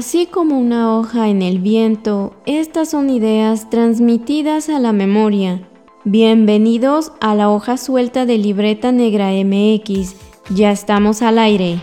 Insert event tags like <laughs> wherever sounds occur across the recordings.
Así como una hoja en el viento, estas son ideas transmitidas a la memoria. Bienvenidos a la hoja suelta de Libreta Negra MX. Ya estamos al aire.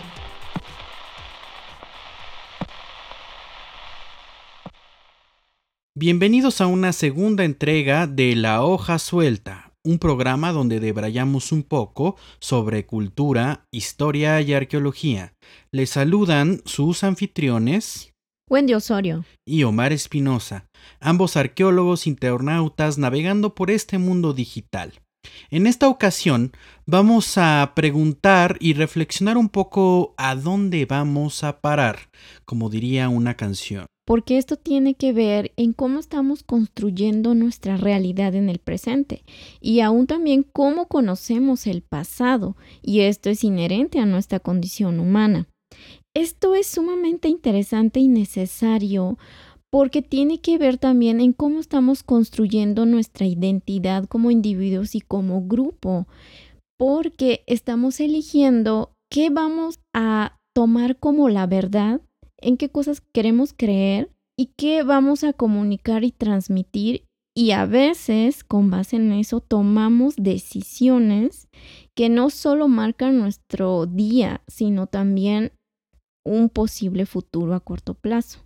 Bienvenidos a una segunda entrega de La hoja suelta un programa donde debrayamos un poco sobre cultura, historia y arqueología. Les saludan sus anfitriones. Wendy Osorio. Y Omar Espinosa, ambos arqueólogos internautas navegando por este mundo digital. En esta ocasión vamos a preguntar y reflexionar un poco a dónde vamos a parar, como diría una canción porque esto tiene que ver en cómo estamos construyendo nuestra realidad en el presente y aún también cómo conocemos el pasado, y esto es inherente a nuestra condición humana. Esto es sumamente interesante y necesario porque tiene que ver también en cómo estamos construyendo nuestra identidad como individuos y como grupo, porque estamos eligiendo qué vamos a tomar como la verdad en qué cosas queremos creer y qué vamos a comunicar y transmitir y a veces con base en eso tomamos decisiones que no solo marcan nuestro día, sino también un posible futuro a corto plazo.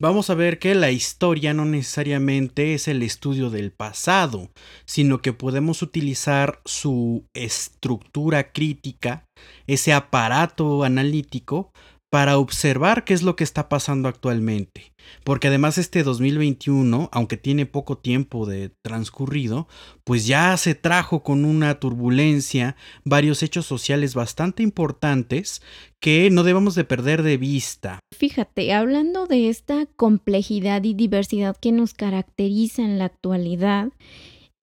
Vamos a ver que la historia no necesariamente es el estudio del pasado, sino que podemos utilizar su estructura crítica, ese aparato analítico, para observar qué es lo que está pasando actualmente. Porque además este 2021, aunque tiene poco tiempo de transcurrido, pues ya se trajo con una turbulencia varios hechos sociales bastante importantes que no debemos de perder de vista. Fíjate, hablando de esta complejidad y diversidad que nos caracteriza en la actualidad,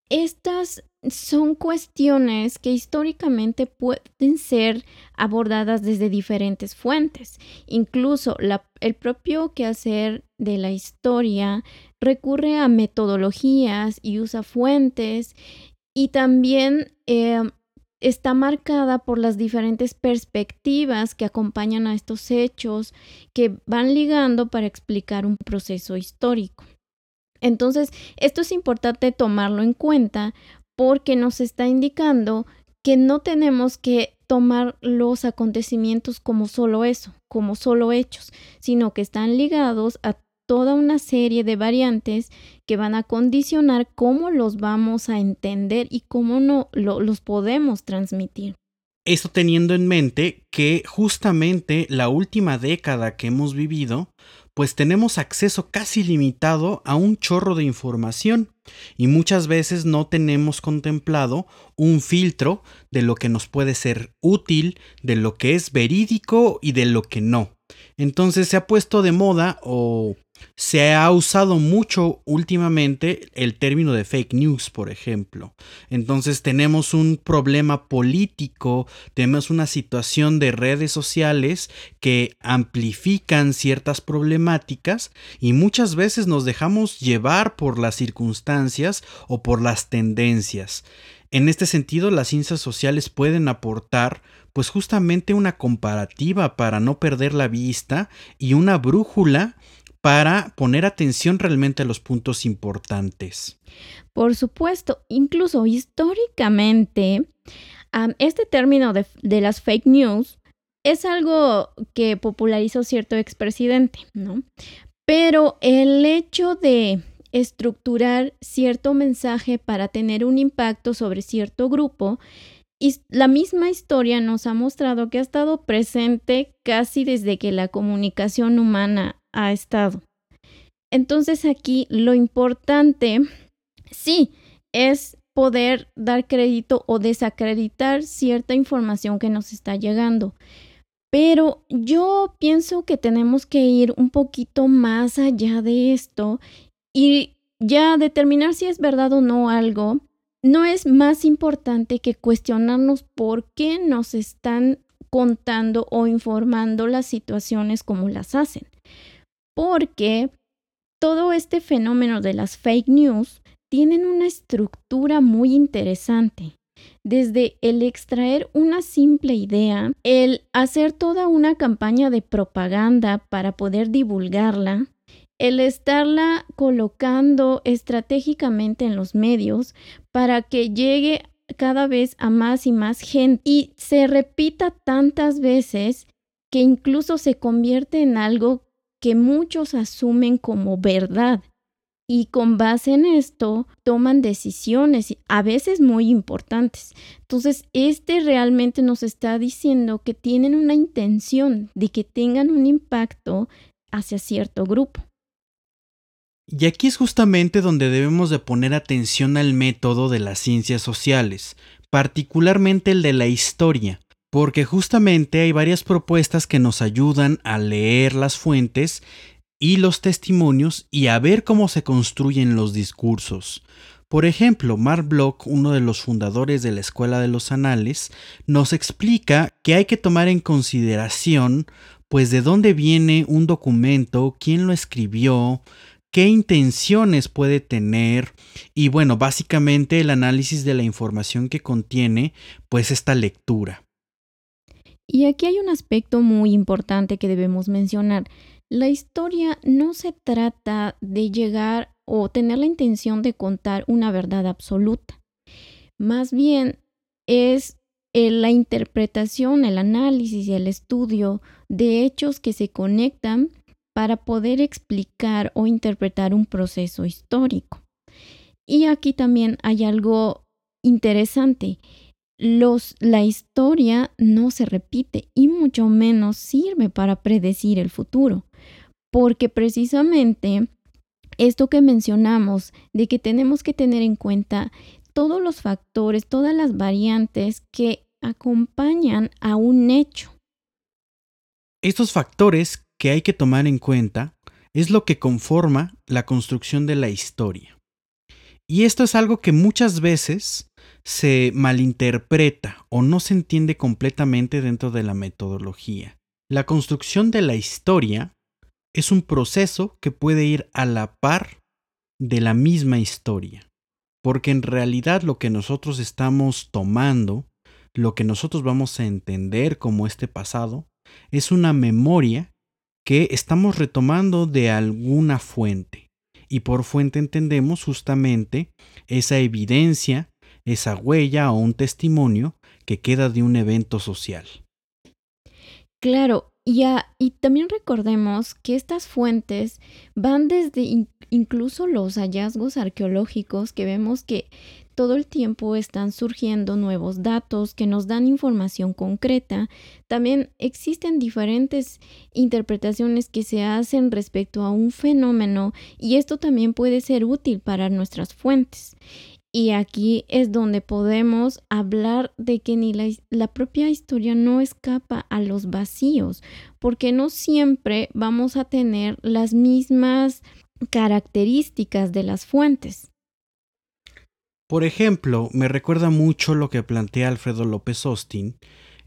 estas son cuestiones que históricamente pueden ser abordadas desde diferentes fuentes. Incluso el propio quehacer de la historia recurre a metodologías y usa fuentes y también eh, está marcada por las diferentes perspectivas que acompañan a estos hechos que van ligando para explicar un proceso histórico. Entonces, esto es importante tomarlo en cuenta porque nos está indicando que no tenemos que tomar los acontecimientos como solo eso, como solo hechos, sino que están ligados a toda una serie de variantes que van a condicionar cómo los vamos a entender y cómo no los podemos transmitir. Esto teniendo en mente que justamente la última década que hemos vivido pues tenemos acceso casi limitado a un chorro de información y muchas veces no tenemos contemplado un filtro de lo que nos puede ser útil, de lo que es verídico y de lo que no. Entonces se ha puesto de moda o se ha usado mucho últimamente el término de fake news, por ejemplo. Entonces tenemos un problema político, tenemos una situación de redes sociales que amplifican ciertas problemáticas y muchas veces nos dejamos llevar por las circunstancias o por las tendencias. En este sentido, las ciencias sociales pueden aportar pues justamente una comparativa para no perder la vista y una brújula para poner atención realmente a los puntos importantes. Por supuesto, incluso históricamente, este término de, las fake news es algo que popularizó cierto expresidente, ¿no? Pero el hecho de estructurar cierto mensaje para tener un impacto sobre cierto grupo, y la misma historia nos ha mostrado que ha estado presente casi desde que la comunicación humana ha estado. Entonces aquí lo importante, sí, es poder dar crédito o desacreditar cierta información que nos está llegando. Pero yo pienso que tenemos que ir un poquito más allá de esto y ya determinar si es verdad o no algo. No es más importante que cuestionarnos por qué nos están contando o informando las situaciones como las hacen porque todo este fenómeno de las fake news tienen una estructura muy interesante. desde el extraer una simple idea, el hacer toda una campaña de propaganda para poder divulgarla, el estarla colocando estratégicamente en los medios para que llegue cada vez a más y más gente y se repita tantas veces que incluso se convierte en algo que muchos asumen como verdad y con base en esto toman decisiones, a veces muy importantes. Entonces, este realmente nos está diciendo que tienen una intención de que tengan un impacto hacia cierto grupo. Y aquí es justamente donde debemos de poner atención al método de las ciencias sociales, particularmente el de la historia, porque justamente hay varias propuestas que nos ayudan a leer las fuentes y los testimonios y a ver cómo se construyen los discursos. Por ejemplo, Mark Bloch, uno de los fundadores de la Escuela de los Anales, nos explica que hay que tomar en consideración pues de dónde viene un documento, quién lo escribió, qué intenciones puede tener y bueno, básicamente el análisis de la información que contiene pues esta lectura. Y aquí hay un aspecto muy importante que debemos mencionar. La historia no se trata de llegar o tener la intención de contar una verdad absoluta. Más bien es la interpretación, el análisis y el estudio de hechos que se conectan para poder explicar o interpretar un proceso histórico. Y aquí también hay algo interesante. Los, la historia no se repite y mucho menos sirve para predecir el futuro porque precisamente esto que mencionamos de que tenemos que tener en cuenta todos los factores, todas las variantes que acompañan a un hecho. Estos factores que hay que tomar en cuenta es lo que conforma la construcción de la historia. Y esto es algo que muchas veces se malinterpreta o no se entiende completamente dentro de la metodología. La construcción de la historia es un proceso que puede ir a la par de la misma historia. Porque en realidad lo que nosotros estamos tomando, lo que nosotros vamos a entender como este pasado, es una memoria que estamos retomando de alguna fuente. Y por fuente entendemos justamente esa evidencia, esa huella o un testimonio que queda de un evento social. Claro, y, y también recordemos que estas fuentes van desde incluso los hallazgos arqueológicos que vemos que todo el tiempo están surgiendo nuevos datos que nos dan información concreta. También existen diferentes interpretaciones que se hacen respecto a un fenómeno y esto también puede ser útil para nuestras fuentes. Y aquí es donde podemos hablar de que ni la, propia historia no escapa a los vacíos, porque no siempre vamos a tener las mismas características de las fuentes. Por ejemplo, me recuerda mucho lo que plantea Alfredo López Austin,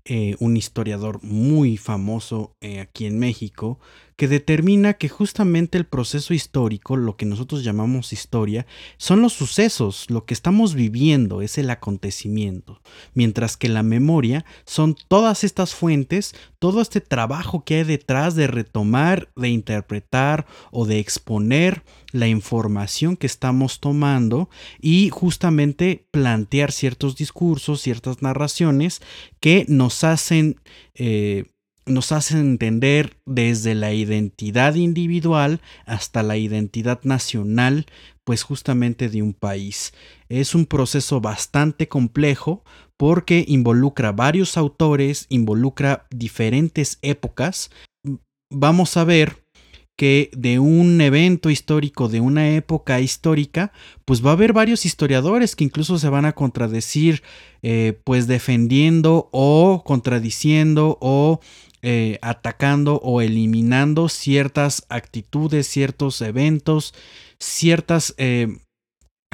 eh, un historiador muy famoso eh, aquí en México, que determina que justamente el proceso histórico, lo que nosotros llamamos historia, son los sucesos, lo que estamos viviendo es el acontecimiento, mientras que la memoria son todas estas fuentes, todo este trabajo que hay detrás de retomar, de interpretar o de exponer la información que estamos tomando y justamente plantear ciertos discursos, ciertas narraciones que nos hacen eh, nos hacen entender desde la identidad individual hasta la identidad nacional, pues justamente de un país. Es un proceso bastante complejo porque involucra varios autores, involucra diferentes épocas. Vamos a ver que de un evento histórico, de una época histórica, pues va a haber varios historiadores que incluso se van a contradecir, eh, pues defendiendo o contradiciendo o eh, atacando o eliminando ciertas actitudes, ciertos eventos, ciertas, eh,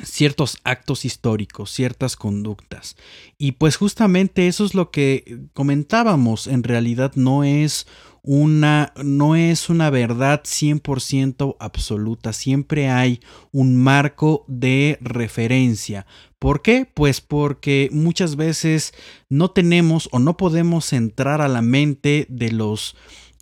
ciertos actos históricos, ciertas conductas. Y pues justamente eso es lo que comentábamos, en realidad no es una no es una verdad 100% absoluta, siempre hay un marco de referencia. ¿Por qué? Pues porque muchas veces no tenemos o no podemos entrar a la mente de los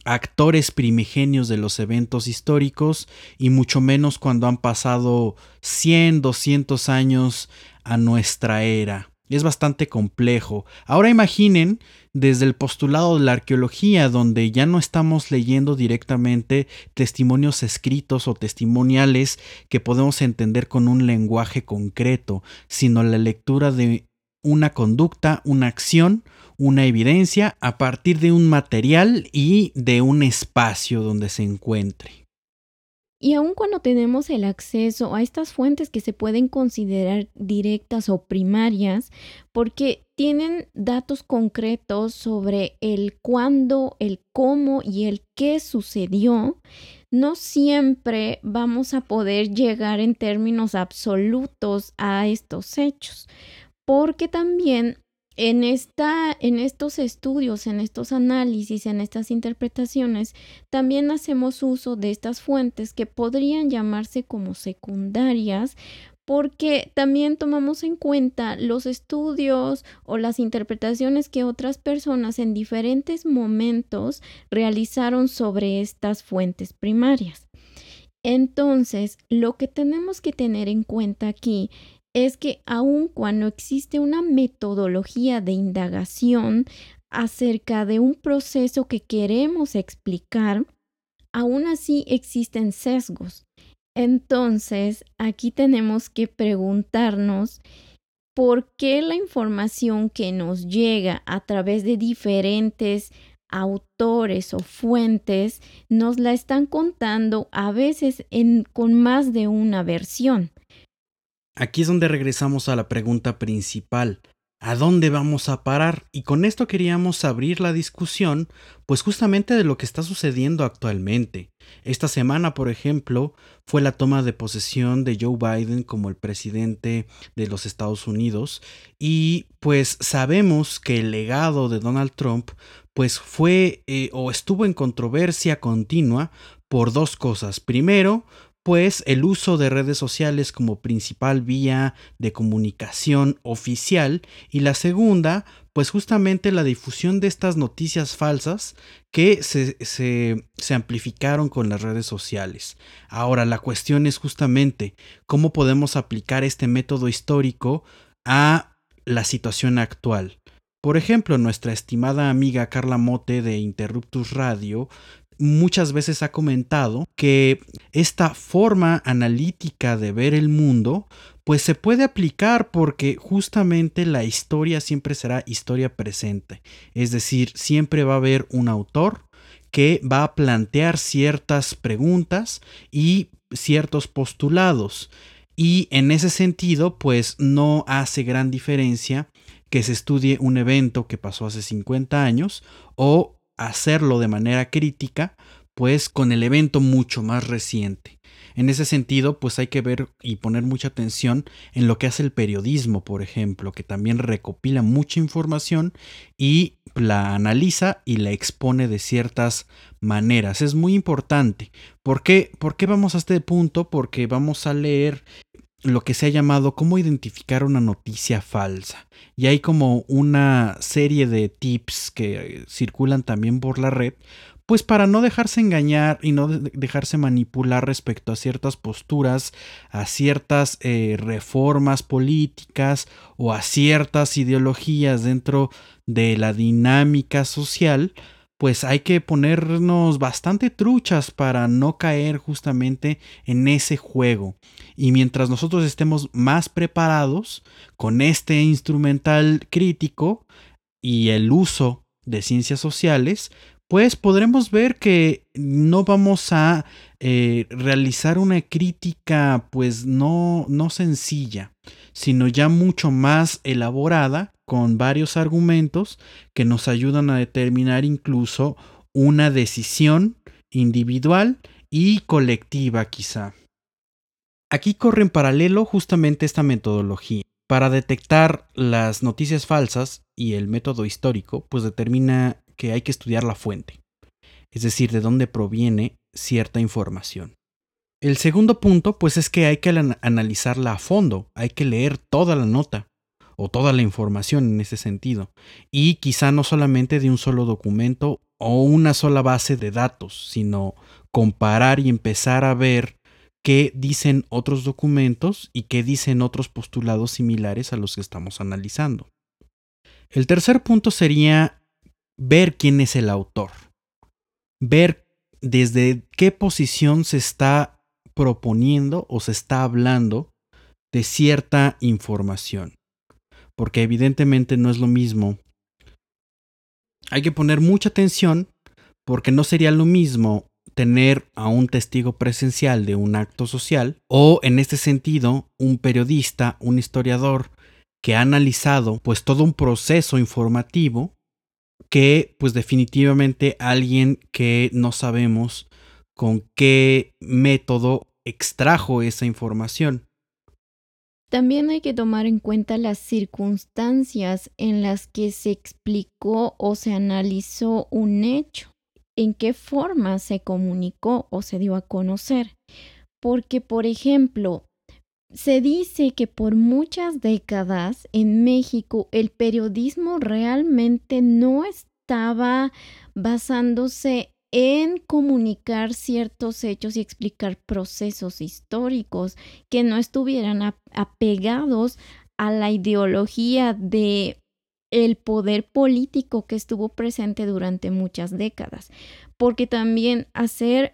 actores primigenios de los eventos históricos y mucho menos cuando han pasado 100, 200 años a nuestra era. Es bastante complejo. Ahora imaginen desde el postulado de la arqueología, donde ya no estamos leyendo directamente testimonios escritos o testimoniales que podemos entender con un lenguaje concreto, sino la lectura de una conducta, una acción, una evidencia a partir de un material y de un espacio donde se encuentre. Y aun cuando tenemos el acceso a estas fuentes que se pueden considerar directas o primarias, porque tienen datos concretos sobre el cuándo, el cómo y el qué sucedió, no siempre vamos a poder llegar en términos absolutos a estos hechos, porque también en, esta, en estos estudios, en estos análisis, en estas interpretaciones, también hacemos uso de estas fuentes que podrían llamarse como secundarias porque también tomamos en cuenta los estudios o las interpretaciones que otras personas en diferentes momentos realizaron sobre estas fuentes primarias. Entonces, lo que tenemos que tener en cuenta aquí es que aun cuando existe una metodología de indagación acerca de un proceso que queremos explicar, aún así existen sesgos. Entonces, aquí tenemos que preguntarnos por qué la información que nos llega a través de diferentes autores o fuentes nos la están contando a veces con más de una versión. Aquí es donde regresamos a la pregunta principal. ¿A dónde vamos a parar? Y con esto queríamos abrir la discusión, pues justamente de lo que está sucediendo actualmente. Esta semana, por ejemplo, fue la toma de posesión de Joe Biden como el presidente de los Estados Unidos y pues sabemos que el legado de Donald Trump pues fue eh, o estuvo en controversia continua por dos cosas. Primero, pues el uso de redes sociales como principal vía de comunicación oficial y la segunda, pues justamente la difusión de estas noticias falsas que se, se, amplificaron con las redes sociales. Ahora, la cuestión es justamente cómo podemos aplicar este método histórico a la situación actual. Por ejemplo, nuestra estimada amiga Carla Mote de Interruptus Radio muchas veces ha comentado que esta forma analítica de ver el mundo pues se puede aplicar porque justamente la historia siempre será historia presente. Es decir, siempre va a haber un autor que va a plantear ciertas preguntas y ciertos postulados. Y en ese sentido, pues no hace gran diferencia que se estudie un evento que pasó hace 50 años o hacerlo de manera crítica, pues con el evento mucho más reciente. En ese sentido, pues hay que ver y poner mucha atención en lo que hace el periodismo, por ejemplo, que también recopila mucha información y la analiza y la expone de ciertas maneras. Es muy importante. ¿Por qué, ¿Por qué vamos a este punto? Porque vamos a leer lo que se ha llamado cómo identificar una noticia falsa. Y hay como una serie de tips que circulan también por la red, pues para no dejarse engañar y no dejarse manipular respecto a ciertas posturas, a ciertas eh, reformas políticas o a ciertas ideologías dentro de la dinámica social, pues hay que ponernos bastante truchas para no caer justamente en ese juego. Y mientras nosotros estemos más preparados con este instrumental crítico y el uso de ciencias sociales, pues podremos ver que no vamos a eh, realizar una crítica pues no, no sencilla, sino ya mucho más elaborada con varios argumentos que nos ayudan a determinar incluso una decisión individual y colectiva quizá. Aquí corre en paralelo justamente esta metodología. Para detectar las noticias falsas y el método histórico, pues determina que hay que estudiar la fuente. es decir, de dónde proviene cierta información. El segundo punto, pues es que hay que analizarla a fondo, hay que leer toda la nota o toda la información en ese sentido, y quizá no solamente de un solo documento o una sola base de datos, sino comparar y empezar a ver qué dicen otros documentos y qué dicen otros postulados similares a los que estamos analizando. El tercer punto sería ver quién es el autor, ver desde qué posición se está proponiendo o se está hablando de cierta información, porque evidentemente no es lo mismo. Hay que poner mucha atención porque no sería lo mismo tener a un testigo presencial de un acto social o en este sentido un periodista, un historiador que ha analizado pues todo un proceso informativo que pues definitivamente alguien que no sabemos con qué método extrajo esa información. También hay que tomar en cuenta las circunstancias en las que se explicó o se analizó un hecho en qué forma se comunicó o se dio a conocer. Porque, por ejemplo, se dice que por muchas décadas en México el periodismo realmente no estaba basándose en comunicar ciertos hechos y explicar procesos históricos que no estuvieran apegados a la ideología de el poder político que estuvo presente durante muchas décadas, porque también hacer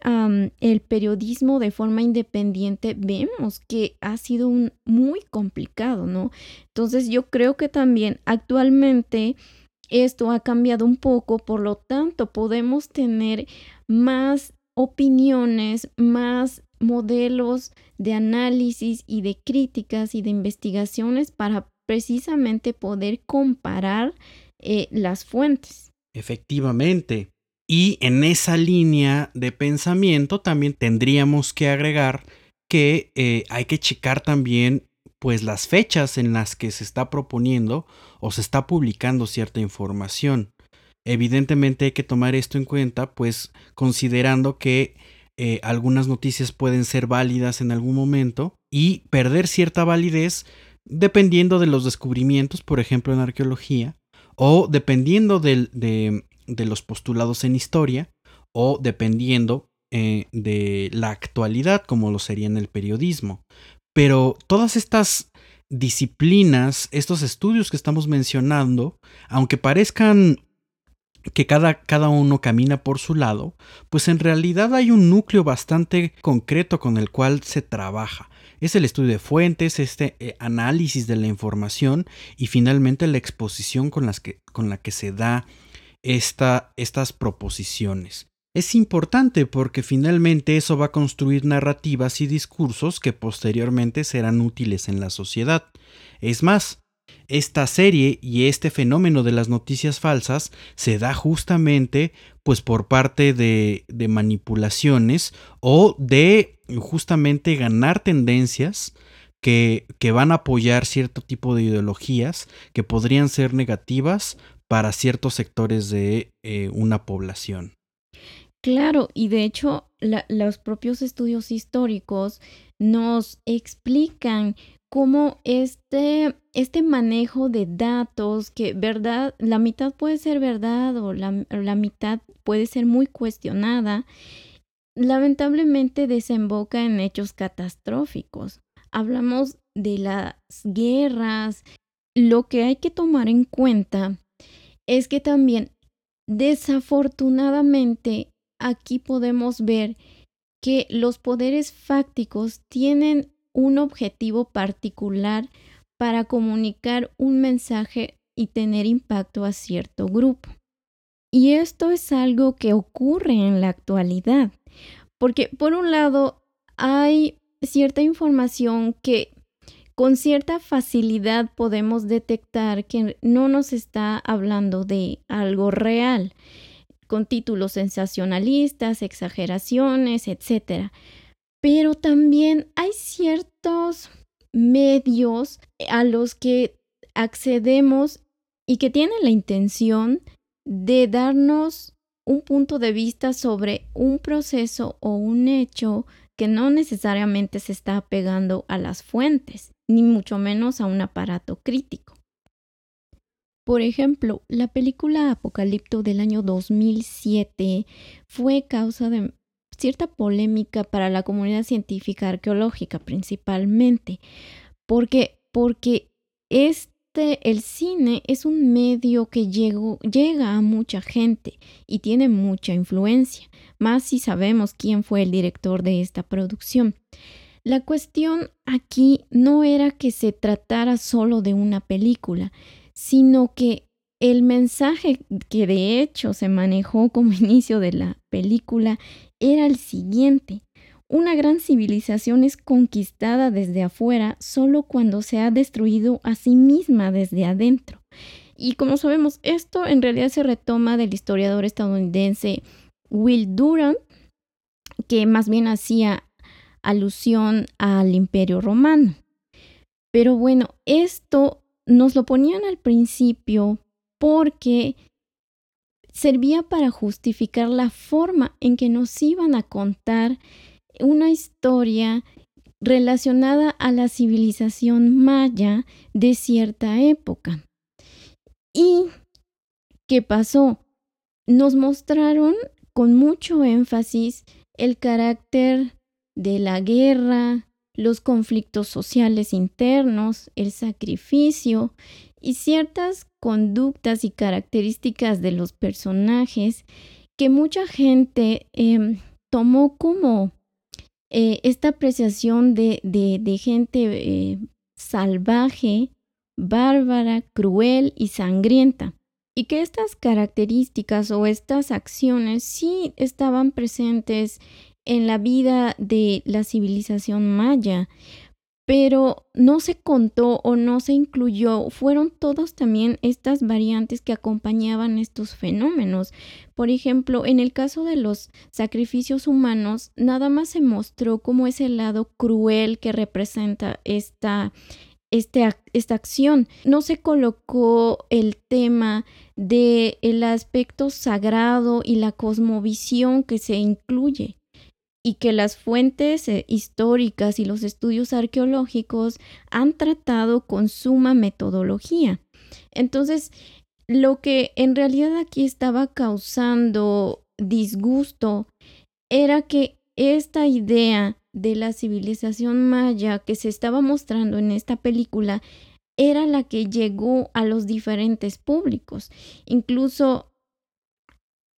el periodismo de forma independiente vemos que ha sido un, muy complicado, ¿no? Entonces yo creo que también actualmente esto ha cambiado un poco, por lo tanto podemos tener más opiniones, más modelos de análisis y de críticas y de investigaciones para precisamente poder comparar eh, las fuentes. Efectivamente. Y en esa línea de pensamiento también tendríamos que agregar que eh, hay que checar también pues las fechas en las que se está proponiendo o se está publicando cierta información. Evidentemente hay que tomar esto en cuenta, pues considerando que eh, algunas noticias pueden ser válidas en algún momento y perder cierta validez dependiendo de los descubrimientos, por ejemplo en arqueología, o dependiendo de, los postulados en historia, o dependiendo eh, de la actualidad, como lo sería en el periodismo. Pero todas estas disciplinas, estos estudios que estamos mencionando, aunque parezcan que cada, cada, uno camina por su lado, pues en realidad hay un núcleo bastante concreto con el cual se trabaja es el estudio de fuentes, este eh, análisis de la información y finalmente la exposición con, las que, con la que se da esta, estas proposiciones. Es importante porque finalmente eso va a construir narrativas y discursos que posteriormente serán útiles en la sociedad. Es más, esta serie y este fenómeno de las noticias falsas se da justamente pues por parte de, de manipulaciones o de justamente ganar tendencias que, que, van a apoyar cierto tipo de ideologías que podrían ser negativas para ciertos sectores de eh, una población. Claro, y de hecho los propios estudios históricos nos explican cómo este, este manejo de datos, que verdad, la mitad puede ser verdad o la, la mitad puede ser muy cuestionada, lamentablemente desemboca en hechos catastróficos. Hablamos de las guerras. Lo que hay que tomar en cuenta es que también, desafortunadamente, aquí podemos ver que los poderes fácticos tienen un objetivo particular para comunicar un mensaje y tener impacto a cierto grupo. Y esto es algo que ocurre en la actualidad, porque por un lado hay cierta información que con cierta facilidad podemos detectar que no nos está hablando de algo real, con títulos sensacionalistas, exageraciones, etc. Pero también hay ciertos medios a los que accedemos y que tienen la intención de darnos un punto de vista sobre un proceso o un hecho que no necesariamente se está apegando a las fuentes, ni mucho menos a un aparato crítico. Por ejemplo, la película Apocalipto del año 2007 fue causa de cierta polémica para la comunidad científica arqueológica principalmente, porque, porque este, el cine es un medio que llega a mucha gente y tiene mucha influencia, más si sabemos quién fue el director de esta producción. La cuestión aquí no era que se tratara solo de una película, sino que el mensaje que de hecho se manejó como <laughs> inicio de la película era el siguiente. Una gran civilización es conquistada desde afuera solo cuando se ha destruido a sí misma desde adentro. Y como sabemos, esto en realidad se retoma del historiador estadounidense Will Durant, que más bien hacía alusión al imperio romano. Pero bueno, esto nos lo ponían al principio porque servía para justificar la forma en que nos iban a contar una historia relacionada a la civilización maya de cierta época. ¿Y qué pasó? Nos mostraron con mucho énfasis el carácter de la guerra, los conflictos sociales internos, el sacrificio y ciertas conductas y características de los personajes que mucha gente em, tomó como eh, esta apreciación de, gente eh, salvaje, bárbara, cruel y sangrienta. Y que estas características o estas acciones sí estaban presentes en la vida de la civilización maya, pero no se contó o no se incluyó, fueron todos también estas variantes que acompañaban estos fenómenos. Por ejemplo, en el caso de los sacrificios humanos, nada más se mostró como ese lado cruel que representa esta, este esta acción. No se colocó el tema del el aspecto sagrado y la cosmovisión que se incluye y que las fuentes eh, históricas y los estudios arqueológicos han tratado con suma metodología. Entonces, lo que en realidad aquí estaba causando disgusto era que esta idea de la civilización maya que se estaba mostrando en esta película era la que llegó a los diferentes públicos. Incluso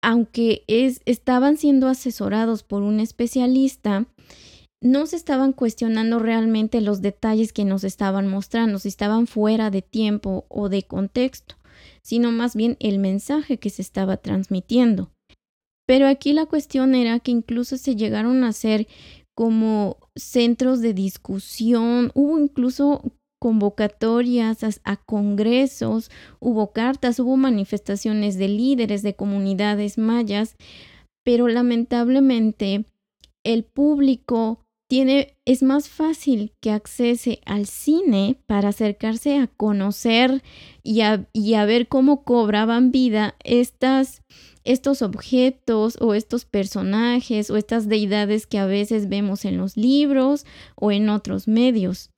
aunque es, estaban siendo asesorados por un especialista, no se estaban cuestionando realmente los detalles que nos estaban mostrando, si estaban fuera de tiempo o de contexto, sino más bien el mensaje que se estaba transmitiendo. Pero aquí la cuestión era que incluso se llegaron a ser como centros de discusión, hubo incluso convocatorias a, congresos, hubo cartas, hubo manifestaciones de líderes de comunidades mayas, pero lamentablemente el público tiene, es más fácil que accese al cine para acercarse a conocer y a, y a ver cómo cobraban vida estas, estos objetos o estos personajes o estas deidades que a veces vemos en los libros o en otros medios.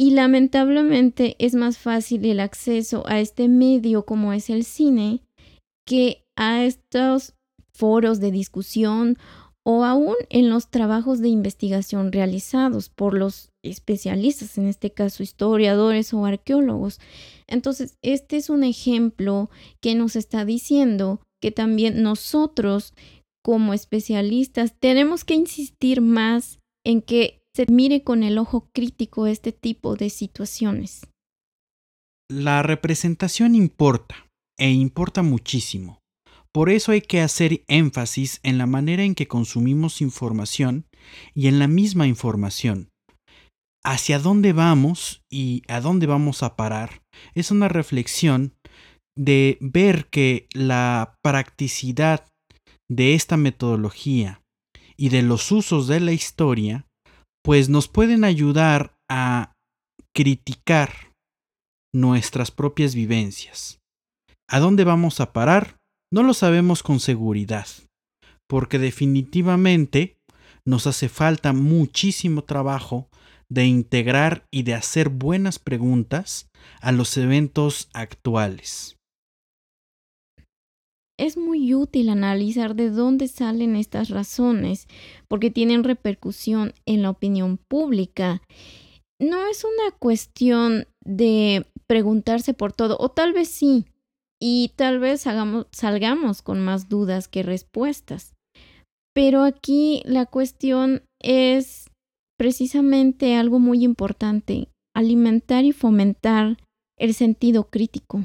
Y lamentablemente es más fácil el acceso a este medio como es el cine que a estos foros de discusión o aún en los trabajos de investigación realizados por los especialistas, en este caso historiadores o arqueólogos. Entonces, este es un ejemplo que nos está diciendo que también nosotros como especialistas tenemos que insistir más en que se con el ojo crítico este tipo de situaciones. La representación importa, e importa muchísimo. Por eso hay que hacer énfasis en la manera en que consumimos información y en la misma información. Hacia dónde vamos y a dónde vamos a parar es una reflexión de ver que la practicidad de esta metodología y de los usos de la historia pues nos pueden ayudar a criticar nuestras propias vivencias. ¿A dónde vamos a parar? No lo sabemos con seguridad, porque definitivamente nos hace falta muchísimo trabajo de integrar y de hacer buenas preguntas a los eventos actuales. Es muy útil analizar de dónde salen estas razones, porque tienen repercusión en la opinión pública. No es una cuestión de preguntarse por todo, o tal vez sí, y tal vez salgamos con más dudas que respuestas. Pero aquí la cuestión es precisamente algo muy importante, alimentar y fomentar el sentido crítico.